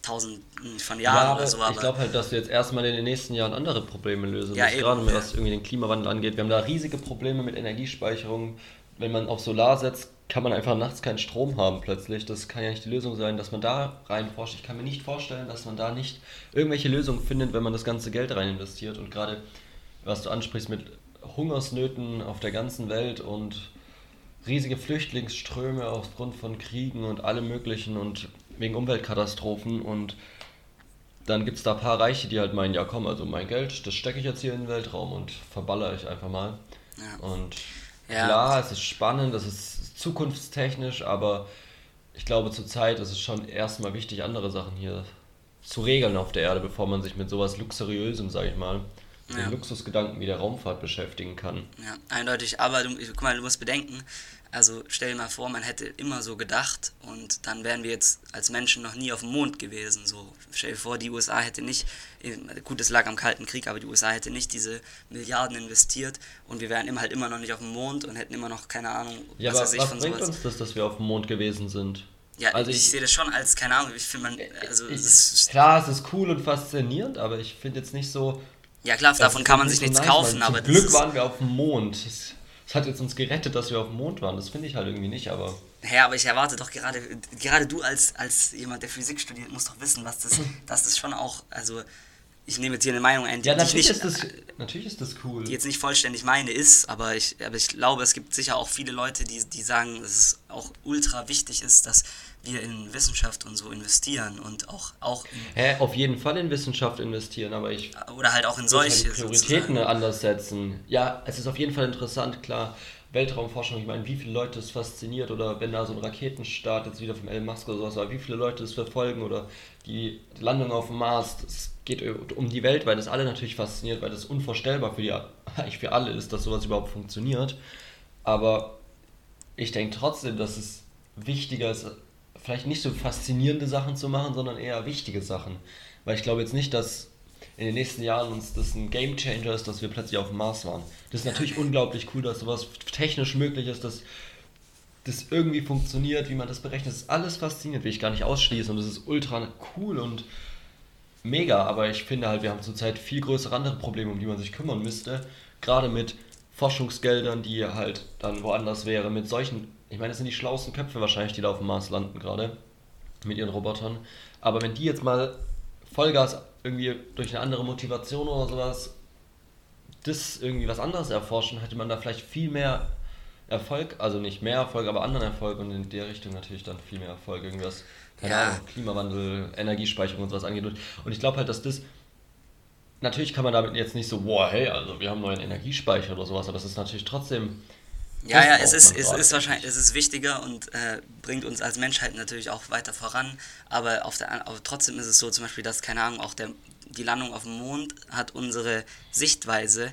tausenden von Jahren Ja, oder so. aber ich glaube halt, dass wir jetzt erstmal in den nächsten Jahren andere Probleme lösen. Ja, eben, gerade was irgendwie den Klimawandel angeht. Wir haben da riesige Probleme mit Energiespeicherung. Wenn man auf Solar setzt, kann man einfach nachts keinen Strom haben plötzlich. Das kann ja nicht die Lösung sein, dass man da rein forscht. Ich kann mir nicht vorstellen, dass man da nicht irgendwelche Lösungen findet, wenn man das ganze Geld rein investiert. Und gerade, was du ansprichst mit Hungersnöten auf der ganzen Welt und riesige Flüchtlingsströme aufgrund von Kriegen und allem möglichen und wegen Umweltkatastrophen und dann gibt es da ein paar Reiche, die halt meinen, ja komm, also mein Geld, das stecke ich jetzt hier in den Weltraum und verballere ich einfach mal. Ja. Und Ja. klar, es ist spannend, es ist zukunftstechnisch, aber ich glaube zurzeit ist es schon erstmal wichtig, andere Sachen hier zu regeln auf der Erde, bevor man sich mit sowas Luxuriösem, sage ich mal, Ja. den Luxusgedanken wie der Raumfahrt beschäftigen kann. Ja, eindeutig. Aber du, guck mal, du musst bedenken, also stell dir mal vor, man hätte immer so gedacht und dann wären wir jetzt als Menschen noch nie auf dem Mond gewesen. So, stell dir vor, die USA hätte nicht, gut, es lag am Kalten Krieg, aber die USA hätte nicht diese Milliarden investiert und wir wären immer halt immer noch nicht auf dem Mond und hätten immer noch keine Ahnung, Ja, aber weiß ich was von bringt sowas. uns das, dass wir auf dem Mond gewesen sind? Ja, also ich, ich- sehe das schon als, keine Ahnung, ich finde man, also Ich, es ist, klar, es ist cool und faszinierend, aber ich finde jetzt nicht so. Ja klar, davon das kann man sich nichts kaufen, aber Zum Glück waren wir auf dem Mond. Es, hat jetzt uns gerettet, dass wir auf dem Mond waren. Das finde ich halt irgendwie nicht, aber. Ja, aber ich erwarte doch gerade, gerade du als, als jemand, der Physik studiert, musst doch wissen, was das, [laughs] dass das schon auch, also ich nehme jetzt hier eine Meinung ein, die, Ja, die ich natürlich nicht, ist, das, natürlich ist das cool. die jetzt nicht vollständig meine ist, aber ich, aber ich glaube, es gibt sicher auch viele Leute, die, die sagen, dass es auch ultra wichtig ist, dass wir in Wissenschaft und so investieren und auch, auch in, Hä, auf jeden Fall in Wissenschaft investieren, aber ich oder halt auch in halt solche die Prioritäten sozusagen. anders setzen. Ja, es ist auf jeden Fall interessant, klar. Weltraumforschung, ich meine, wie viele Leute es fasziniert oder wenn da so ein Raketenstart jetzt wieder vom Elon Musk oder sowas war, wie viele Leute es verfolgen oder die Landung auf dem Mars, es geht um die Welt, weil das alle natürlich fasziniert, weil das unvorstellbar für die, [laughs] für alle ist, dass sowas überhaupt funktioniert. Aber ich denke trotzdem, dass es wichtiger ist, vielleicht nicht so faszinierende Sachen zu machen, sondern eher wichtige Sachen. Weil ich glaube jetzt nicht, dass in den nächsten Jahren uns das ein Game Changer ist, dass wir plötzlich auf dem Mars waren. Das ist natürlich unglaublich cool, dass sowas technisch möglich ist, dass das irgendwie funktioniert, wie man das berechnet. Das ist alles faszinierend, will ich gar nicht ausschließen. Und das ist ultra cool und mega. Aber ich finde halt, wir haben zurzeit viel größere andere Probleme, um die man sich kümmern müsste. Gerade mit Forschungsgeldern, die halt dann woanders wäre, mit solchen, ich meine, das sind die schlauesten Köpfe wahrscheinlich, die da auf dem Mars landen gerade, mit ihren Robotern. Aber wenn die jetzt mal Vollgas irgendwie durch eine andere Motivation oder sowas das irgendwie was anderes erforschen, hätte man da vielleicht viel mehr Erfolg, also nicht mehr Erfolg, aber anderen Erfolg und in der Richtung natürlich dann viel mehr Erfolg, irgendwas, keine Ja. Ahnung, Klimawandel, Energiespeicherung und sowas angeht. Und ich glaube halt, dass das, natürlich kann man damit jetzt nicht so, wow, hey, also wir haben neuen Energiespeicher oder sowas, aber es ist natürlich trotzdem, Ja, ja, es ist, es ist wahrscheinlich, es ist wichtiger und äh, bringt uns als Menschheit natürlich auch weiter voran. Aber auf der, aber trotzdem ist es so, zum Beispiel, dass, keine Ahnung, auch der, die Landung auf dem Mond hat unsere Sichtweise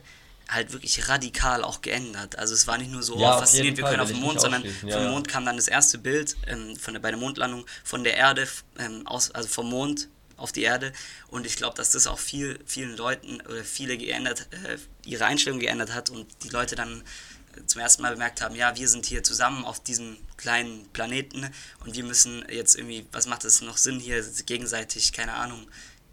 halt wirklich radikal auch geändert. Also es war nicht nur so, Ja, oh, faszinierend, wir können auf ich Mond, sondern vom ja. Mond kam dann das erste Bild ähm, von der, bei der Mondlandung von der Erde, ähm, aus, also vom Mond auf die Erde und ich glaube, dass das auch viel, vielen Leuten oder viele geändert, äh, ihre Einstellung geändert hat und die Leute dann äh, zum ersten Mal bemerkt haben, ja, wir sind hier zusammen auf diesem kleinen Planeten und wir müssen jetzt irgendwie, was macht es noch Sinn, hier gegenseitig, keine Ahnung,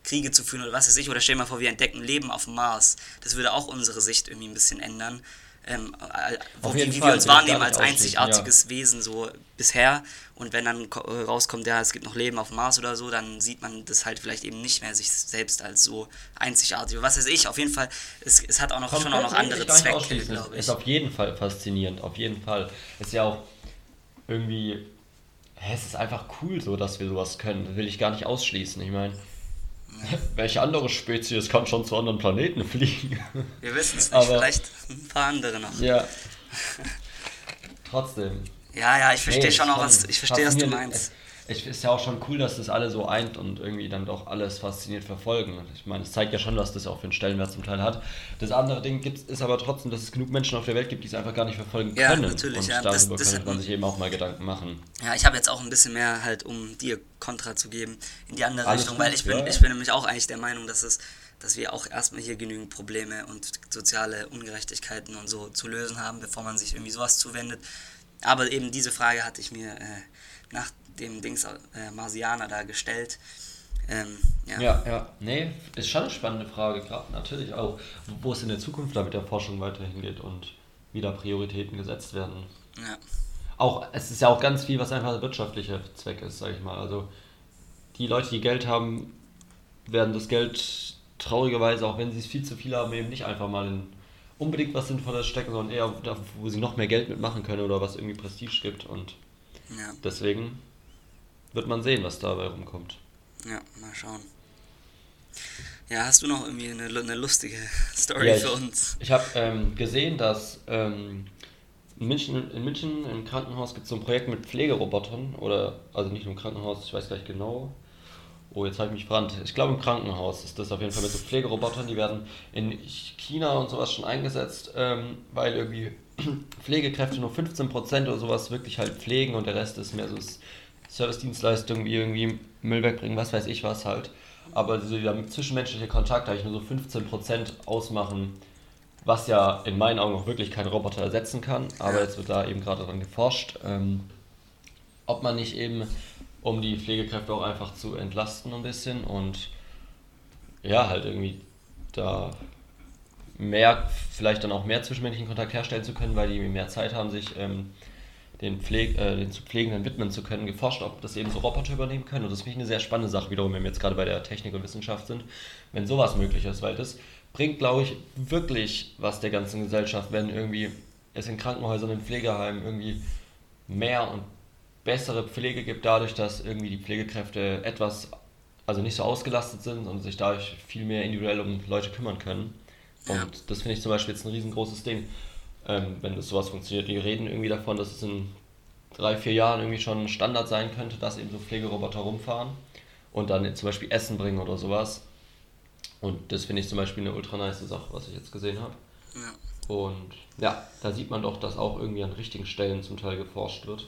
Kriege zu führen oder was weiß ich, oder stell dir mal vor, wir entdecken Leben auf dem Mars. Das würde auch unsere Sicht irgendwie ein bisschen ändern. Ähm, äh, wo, wie, Fall, wir uns wahrnehmen als einzigartiges Wesen so bisher und wenn dann äh, rauskommt, ja, es gibt noch Leben auf dem Mars oder so, dann sieht man das halt vielleicht eben nicht mehr sich selbst als so einzigartig. Was weiß ich, auf jeden Fall, es, es hat auch noch schon auch noch andere Zwecke, ausschließen. glaube Ist ich. auf jeden Fall faszinierend, auf jeden Fall. Ist ja auch irgendwie, hä, es ist einfach cool so, dass wir sowas können. Das will ich gar nicht ausschließen. Ich meine, [laughs] welche andere Spezies kann schon zu anderen Planeten fliegen? Wir wissen es nicht, Aber- vielleicht ein paar andere noch. ja. [laughs] Trotzdem. Ja, ja, ich verstehe Nee, schon auch, was, ich verstehe, was du meinst. Es, es ist ja auch schon cool, dass das alle so eint und irgendwie dann doch alles fasziniert verfolgen. Ich meine, es zeigt ja schon, dass das auch für einen Stellenwert zum Teil hat. Das andere Ding gibt's, ist aber trotzdem, dass es genug Menschen auf der Welt gibt, die es einfach gar nicht verfolgen Ja, können. natürlich, und ja, das- darüber das hat- man sich eben auch mal Gedanken machen. Ja, ich habe jetzt auch ein bisschen mehr halt, um dir Kontra zu geben, in die andere Alles Richtung, gut, weil ich bin, ja. ich bin nämlich auch eigentlich der Meinung, dass es, dass wir auch erstmal hier genügend Probleme und soziale Ungerechtigkeiten und so zu lösen haben, bevor man sich irgendwie sowas zuwendet. Aber eben diese Frage hatte ich mir äh, nach dem Dings äh, Marsianer da gestellt. Ähm, ja. Ja, ja. Nee, ist schon eine spannende Frage, gerade natürlich auch, wo es in der Zukunft da mit der Forschung weiterhin geht und wie da Prioritäten gesetzt werden. ja. Auch, es ist ja auch ganz viel, was einfach wirtschaftlicher Zweck ist, sag ich mal. Also die Leute, die Geld haben, werden das Geld traurigerweise, auch wenn sie es viel zu viel haben, eben nicht einfach mal in unbedingt was Sinnvolles stecken, sondern eher da, wo sie noch mehr Geld mitmachen können oder was irgendwie Prestige gibt. Und Ja, deswegen wird man sehen, was dabei rumkommt. ja, mal schauen. Ja, hast du noch irgendwie eine, eine lustige [laughs] Story Ja, ich- für uns? Ich habe ähm, gesehen, dass ähm, in, München, in München im Krankenhaus gibt es so ein Projekt mit Pflegerobotern oder also nicht nur im Krankenhaus, ich weiß gar nicht genau. Oh, jetzt habe ich mich verrannt. Ich glaube im Krankenhaus ist das auf jeden Fall mit so Pflegerobotern, die werden in China und sowas schon eingesetzt, ähm, weil irgendwie [clears throat] Pflegekräfte nur 15% oder sowas wirklich halt pflegen und der Rest ist mehr so S- Servicedienstleistungen wie irgendwie Müll wegbringen, was weiß ich was halt. Aber diese dieser zwischenmenschliche Kontakt eigentlich nur so 15% ausmachen, was ja in meinen Augen auch wirklich kein Roboter ersetzen kann. Aber jetzt wird da eben gerade dran geforscht, ähm, ob man nicht eben, um die Pflegekräfte auch einfach zu entlasten ein bisschen und ja, halt irgendwie da mehr, vielleicht dann auch mehr zwischenmenschlichen Kontakt herstellen zu können, weil die mehr Zeit haben, sich ähm, den, Pfleg äh, den zu Pflegenden widmen zu können, geforscht, ob das eben so Roboter übernehmen können. Und das finde ich eine sehr spannende Sache, wiederum, wenn wir jetzt gerade bei der Technik und Wissenschaft sind, wenn sowas möglich ist, weil das bringt, glaube ich, wirklich was der ganzen Gesellschaft, wenn irgendwie es in Krankenhäusern, in Pflegeheimen irgendwie mehr und bessere Pflege gibt, dadurch, dass irgendwie die Pflegekräfte etwas, also nicht so ausgelastet sind und sich dadurch viel mehr individuell um Leute kümmern können. Und Ja. das finde ich zum Beispiel jetzt ein riesengroßes Ding, ähm, wenn das sowas funktioniert. Die reden irgendwie davon, dass es in drei, vier Jahren irgendwie schon Standard sein könnte, dass eben so Pflegeroboter rumfahren und dann zum Beispiel Essen bringen oder sowas. Und das finde ich zum Beispiel eine ultra nice Sache, was ich jetzt gesehen habe. Ja. Und ja, da sieht man doch, dass auch irgendwie an richtigen Stellen zum Teil geforscht wird,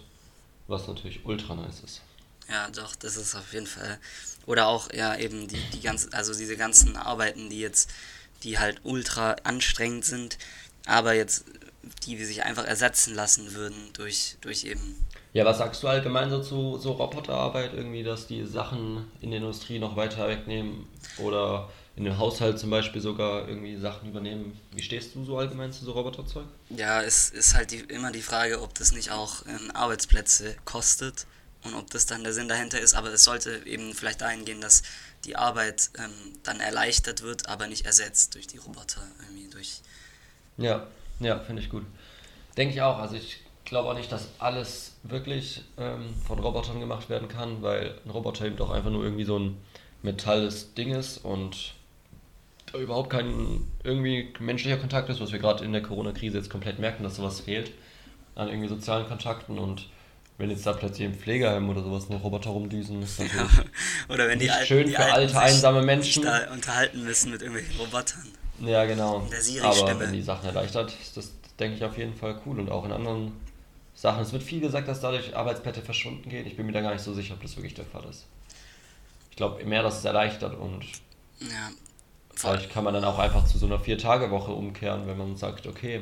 was natürlich ultra nice ist. Ja, doch, das ist auf jeden Fall. Oder auch, ja, eben die, die ganzen, also diese ganzen Arbeiten, die jetzt, die halt ultra anstrengend sind, aber jetzt, die sich einfach ersetzen lassen würden durch, durch eben. Ja, was sagst du allgemein so zu so Roboterarbeit irgendwie, dass die Sachen in der Industrie noch weiter wegnehmen oder in den Haushalt zum Beispiel sogar irgendwie Sachen übernehmen? Wie stehst du so allgemein zu so Roboterzeug? Ja, es ist halt die, immer die Frage, ob das nicht auch ähm, Arbeitsplätze kostet und ob das dann der Sinn dahinter ist, aber es sollte eben vielleicht dahin gehen, dass die Arbeit ähm, dann erleichtert wird, aber nicht ersetzt durch die Roboter, irgendwie durch. Ja, ja, finde ich gut. Denke ich auch. Also ich glaube auch nicht, dass alles wirklich ähm, von Robotern gemacht werden kann, weil ein Roboter eben doch einfach nur irgendwie so ein metalles Ding ist und da überhaupt kein irgendwie menschlicher Kontakt ist, was wir gerade in der Corona-Krise jetzt komplett merken, dass sowas fehlt an irgendwie sozialen Kontakten und wenn jetzt da plötzlich im Pflegeheim oder sowas noch Roboter rumdüsen, ist natürlich Ja. [laughs] Oder wenn die Alten, schön die für Alten alte, sich einsame Menschen. da unterhalten müssen mit irgendwelchen Robotern. Ja, genau. Der Aber Siri-Stimme. wenn die Sachen erleichtert, ist das, denke ich, auf jeden Fall cool. Und auch in anderen Sachen. Es wird viel gesagt, dass dadurch Arbeitsplätze verschwunden gehen. Ich bin mir da gar nicht so sicher, ob das wirklich der Fall ist. Ich glaube mehr, dass es erleichtert und Ja. Vielleicht kann man dann auch einfach zu so einer Vier-Tage-Woche umkehren, wenn man sagt, okay,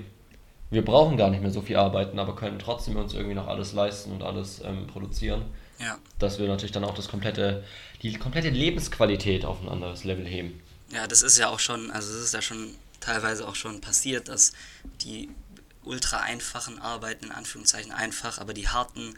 wir brauchen gar nicht mehr so viel arbeiten, aber können trotzdem uns irgendwie noch alles leisten und alles ähm, produzieren. Ja. Dass wir natürlich dann auch das komplette, die komplette Lebensqualität auf ein anderes Level heben. Ja, das ist ja auch schon, also es ist ja schon teilweise auch schon passiert, dass die ultra einfachen Arbeiten, in Anführungszeichen einfach, aber die harten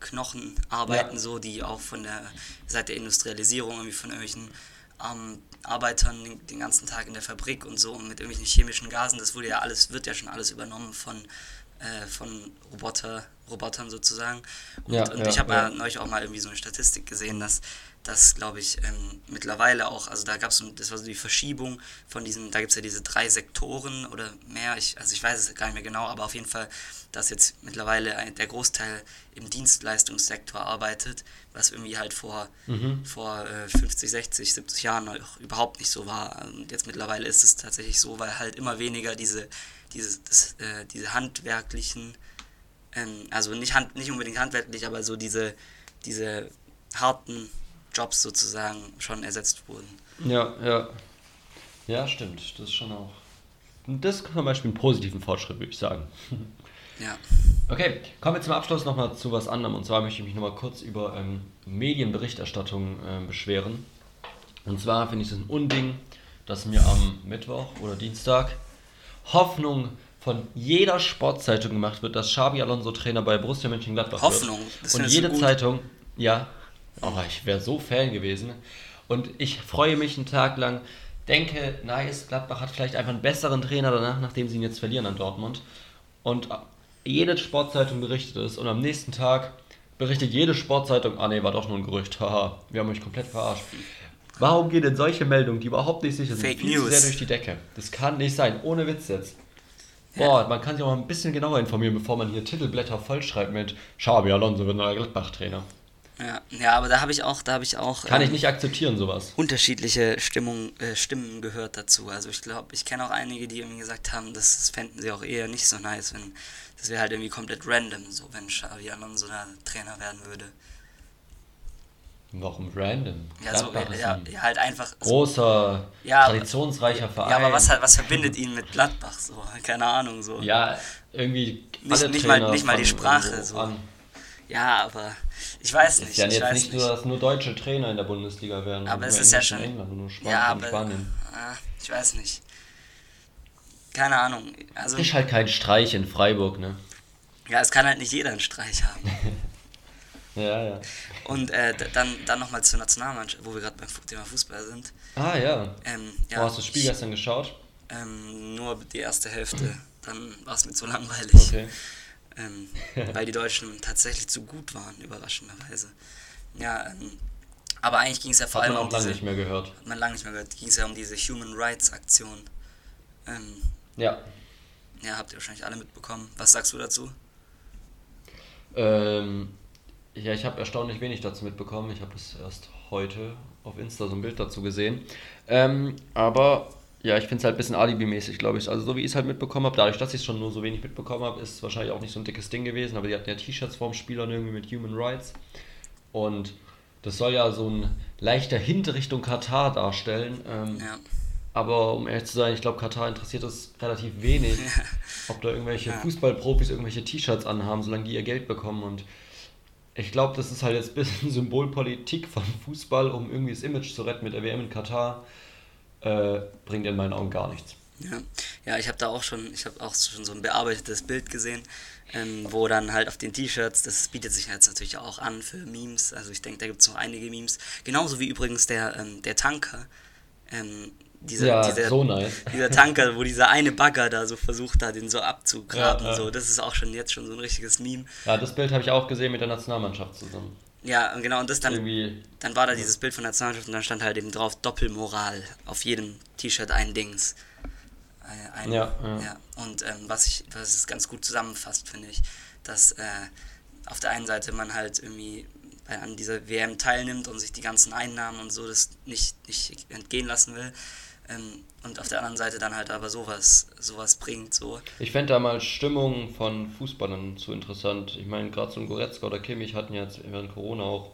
Knochenarbeiten Ja. so, die auch von der, seit der Industrialisierung irgendwie von irgendwelchen armen Arbeitern den, den ganzen Tag in der Fabrik und so und mit irgendwelchen chemischen Gasen, das wurde ja alles, wird ja schon alles übernommen von, äh, von Roboter, Robotern sozusagen. Und, Ja, und ja, ich habe ja. neulich auch mal irgendwie so eine Statistik gesehen, dass das, glaube ich, ähm, mittlerweile auch, also da gab es das war so die Verschiebung von diesen, da gibt es ja diese drei Sektoren oder mehr, ich, also ich weiß es gar nicht mehr genau, aber auf jeden Fall, dass jetzt mittlerweile ein, der Großteil im Dienstleistungssektor arbeitet, was irgendwie halt vor, Mhm. vor äh, 50, 60, 70 Jahren noch überhaupt nicht so war. Und jetzt mittlerweile ist es tatsächlich so, weil halt immer weniger diese, diese, das, äh, diese handwerklichen, ähm, also nicht, hand, nicht unbedingt handwerklich, aber so diese, diese harten Jobs sozusagen schon ersetzt wurden. Ja, ja. Ja, stimmt. Das ist schon auch. Das ist zum Beispiel ein positiven Fortschritt, würde ich sagen. [laughs] Ja, Okay, kommen wir zum Abschluss nochmal zu was anderem. Und zwar möchte ich mich nochmal kurz über ähm, Medienberichterstattung ähm, beschweren. Und zwar finde ich es ein Unding, dass mir am Mittwoch oder Dienstag Hoffnung von jeder Sportzeitung gemacht wird, dass Xabi Alonso Trainer bei Borussia Mönchengladbach Hoffnung, wird. das Und jede gut? Zeitung, ja, oh, ich wäre so Fan gewesen. Und ich freue mich einen Tag lang, denke, nice, Gladbach hat vielleicht einfach einen besseren Trainer danach, nachdem sie ihn jetzt verlieren an Dortmund. Und jede Sportzeitung berichtet es und am nächsten Tag berichtet jede Sportzeitung, ah nee, war doch nur ein Gerücht, [laughs] haha, wir haben euch komplett verarscht. Warum gehen denn solche Meldungen, die überhaupt nicht sicher sind, Fake viel zu News. sehr durch die Decke? Das kann nicht sein, ohne Witz jetzt. Boah, man kann sich auch mal ein bisschen genauer informieren, bevor man hier Titelblätter vollschreibt mit Xabi Alonso wird neuer Gladbach-Trainer. Ja, ja aber da habe ich auch, da habe ich auch Kann ich ähm, nicht akzeptieren, sowas. unterschiedliche Stimmung, äh, Stimmen gehört dazu. Also ich glaube, ich kenne auch einige, die irgendwie gesagt haben, das, das fänden sie auch eher nicht so nice, wenn das wäre halt irgendwie komplett random, so wenn Xavi Alonso da Trainer werden würde. Warum random? Ja, so, ja, ja, halt einfach. So, großer, Ja, traditionsreicher Verein. ja, aber was, was verbindet ihn mit Gladbach so? Keine Ahnung so. Ja, irgendwie Nicht- nicht mal- nicht mal die Sprache so. An. Ja, aber ich weiß nicht. Ist ja jetzt nicht, nicht. so, dass nur deutsche Trainer in der Bundesliga werden. aber es ist ja schon. England nur Span ja, aber. Spanien. Ah, ich weiß nicht. Keine Ahnung. Also, Ist halt kein Streich in Freiburg, ne? ja, es kann halt nicht jeder einen Streich haben. [laughs] Ja, ja. Und äh, dann, dann nochmal zur Nationalmannschaft, wo wir gerade beim Thema Fußball sind. Ah, ja. Ähm, ja, hast du das Spiel ich- gestern geschaut? Ähm, nur die erste Hälfte. Dann war es mir zu langweilig. Okay. Ähm, weil die Deutschen [laughs] tatsächlich zu gut waren, überraschenderweise. Ja, ähm, aber eigentlich ging es ja vor Hat allem man um auch lange diese, nicht mehr gehört. hat man lange nicht mehr gehört, ging es ja um diese Human Rights Aktion. Ähm, Ja. ja, habt ihr wahrscheinlich alle mitbekommen. Was sagst du dazu? Ähm, ja, ich habe erstaunlich wenig dazu mitbekommen. Ich habe das erst heute auf Insta so ein Bild dazu gesehen. Ähm, aber ja, ich finde es halt ein bisschen Alibi-mäßig, glaube ich. Also so wie ich es halt mitbekommen habe, dadurch, dass ich es schon nur so wenig mitbekommen habe, ist es wahrscheinlich auch nicht so ein dickes Ding gewesen. Aber die hatten ja T-Shirts vorm Spiel und irgendwie mit Human Rights. Und das soll ja so ein leichter Hint Richtung Katar darstellen. Ähm, Ja. aber um ehrlich zu sein, ich glaube, Katar interessiert es relativ wenig, [laughs] ob da irgendwelche Fußballprofis irgendwelche T-Shirts anhaben, solange die ihr Geld bekommen. Und ich glaube, das ist halt jetzt ein bisschen [laughs] Symbolpolitik von Fußball, um irgendwie das Image zu retten mit der WM in Katar. Äh, bringt in meinen Augen gar nichts. Ja, ja ich habe da auch schon, ich habe auch schon so ein bearbeitetes Bild gesehen, ähm, wo dann halt auf den T-Shirts, das bietet sich jetzt natürlich auch an für Memes, also ich denke, da gibt es noch einige Memes, genauso wie übrigens der, ähm, der Tanker, ähm, dieser, Ja, dieser, so nice. [laughs] dieser Tanker, wo dieser eine Bagger da so versucht hat, den so abzugraben, Ja, ja. so, das ist auch schon jetzt schon so ein richtiges Meme. Ja, das Bild habe ich auch gesehen mit der Nationalmannschaft zusammen. Ja, genau, und das dann, Irgendwie, dann war da dieses Bild von der Nationalmannschaft und dann stand halt eben drauf Doppelmoral, auf jedem T-Shirt ein Dings. Ein, Ja, ja. Und ähm, was ich, was es ganz gut zusammenfasst, finde ich, dass äh, auf der einen Seite man halt irgendwie bei, an dieser WM teilnimmt und sich die ganzen Einnahmen und so das nicht, nicht entgehen lassen will. Ähm, und auf der anderen Seite dann halt aber sowas, sowas bringt, so. Ich fände da mal Stimmung von Fußballern zu interessant. Ich meine, gerade so ein Goretzka oder Kimmich hatten ja jetzt während Corona auch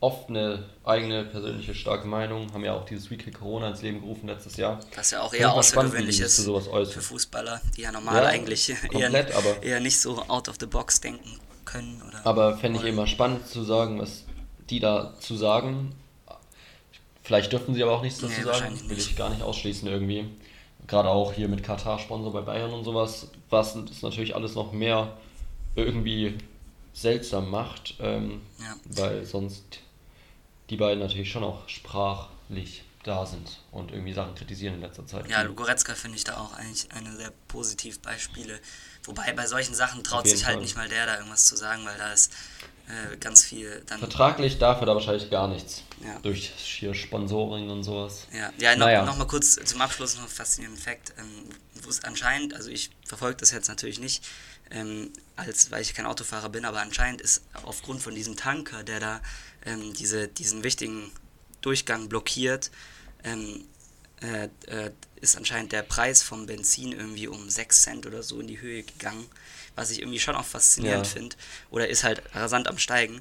oft eine eigene persönliche starke Meinung, haben ja auch dieses Weekly Corona ins Leben gerufen letztes Jahr. Was ja auch eher außergewöhnlich ist für. Fußballer, die ja normal Ja, eigentlich [laughs] eher, komplett, aber- eher nicht so out of the box denken können. Oder Aber fände ich immer spannend zu sagen, was die da zu sagen. Vielleicht dürfen sie aber auch nichts dazu Nee, sagen, will nicht. ich gar nicht ausschließen irgendwie. Gerade auch hier mit Katar Sponsor bei Bayern und sowas, was das natürlich alles noch mehr irgendwie seltsam macht, ähm, Ja. weil sonst die beiden natürlich schon auch sprachlich da sind und irgendwie Sachen kritisieren in letzter Zeit. Ja, Goretzka finde ich da auch eigentlich eine sehr positiv Beispiele. Wobei bei solchen Sachen traut sich halt Fall. nicht mal der da irgendwas zu sagen, weil da ist äh, ganz viel dann. Vertraglich darf er da wahrscheinlich gar nichts. Ja. Durch hier Sponsoring und sowas. Ja, ja noch, Naja. noch mal kurz zum Abschluss noch ein faszinierender Fakt. Ähm, wo es anscheinend, also ich verfolge das jetzt natürlich nicht, ähm, als weil ich kein Autofahrer bin, aber anscheinend ist aufgrund von diesem Tanker, der da ähm, diese, diesen wichtigen Durchgang blockiert, ähm, äh, äh, ist anscheinend der Preis vom Benzin irgendwie um 6 Cent oder so in die Höhe gegangen, was ich irgendwie schon auch faszinierend Ja. finde. Oder ist halt rasant am Steigen,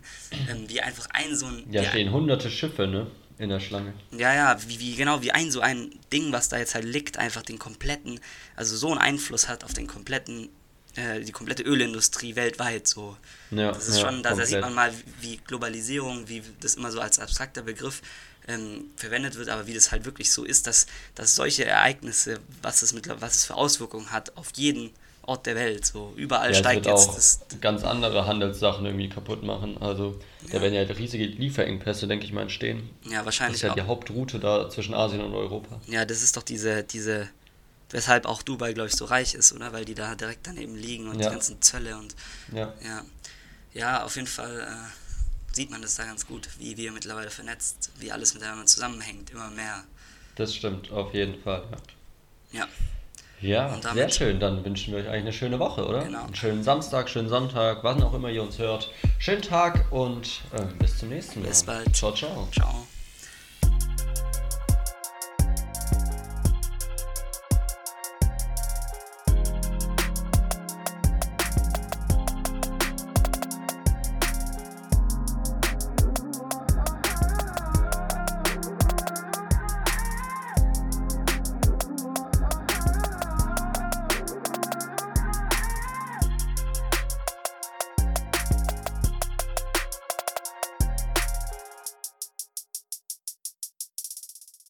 ähm, wie einfach ein so ein... Ja, stehen hunderte Schiffe, ne? In der Schlange. ja, ja, wie, wie genau wie ein so ein Ding, was da jetzt halt liegt, einfach den kompletten, also so einen Einfluss hat auf den kompletten, äh, die komplette Ölindustrie weltweit so. Ja, das ist ja, schon, da, da sieht man mal, wie Globalisierung, wie das immer so als abstrakter Begriff ähm, verwendet wird, aber wie das halt wirklich so ist, dass, dass solche Ereignisse, was es, mit, was es für Auswirkungen hat auf jeden Ort der Welt, so überall Ja, steigt jetzt auch das. ganz andere Handelssachen irgendwie kaputt machen. Also da Ja. werden ja riesige Lieferengpässe, denke ich mal, entstehen. Ja, Das wahrscheinlich ist ja auch. die Hauptroute da zwischen Asien und Europa. Ja, das ist doch diese, diese, weshalb auch Dubai, glaube ich, so reich ist, oder? Weil die da direkt daneben liegen und Ja. die ganzen Zölle und Ja, ja. Ja, auf jeden Fall äh, sieht man das da ganz gut, wie wir mittlerweile vernetzt, wie alles miteinander zusammenhängt, immer mehr. das stimmt, auf jeden Fall. Ja, Ja, ja sehr schön. Dann wünschen wir euch eigentlich eine schöne Woche, oder? Genau. Einen schönen Samstag, schönen Sonntag, wann auch immer ihr uns hört. Schönen Tag und äh, bis zum nächsten Mal. Bis bald. Ciao, ciao. ciao.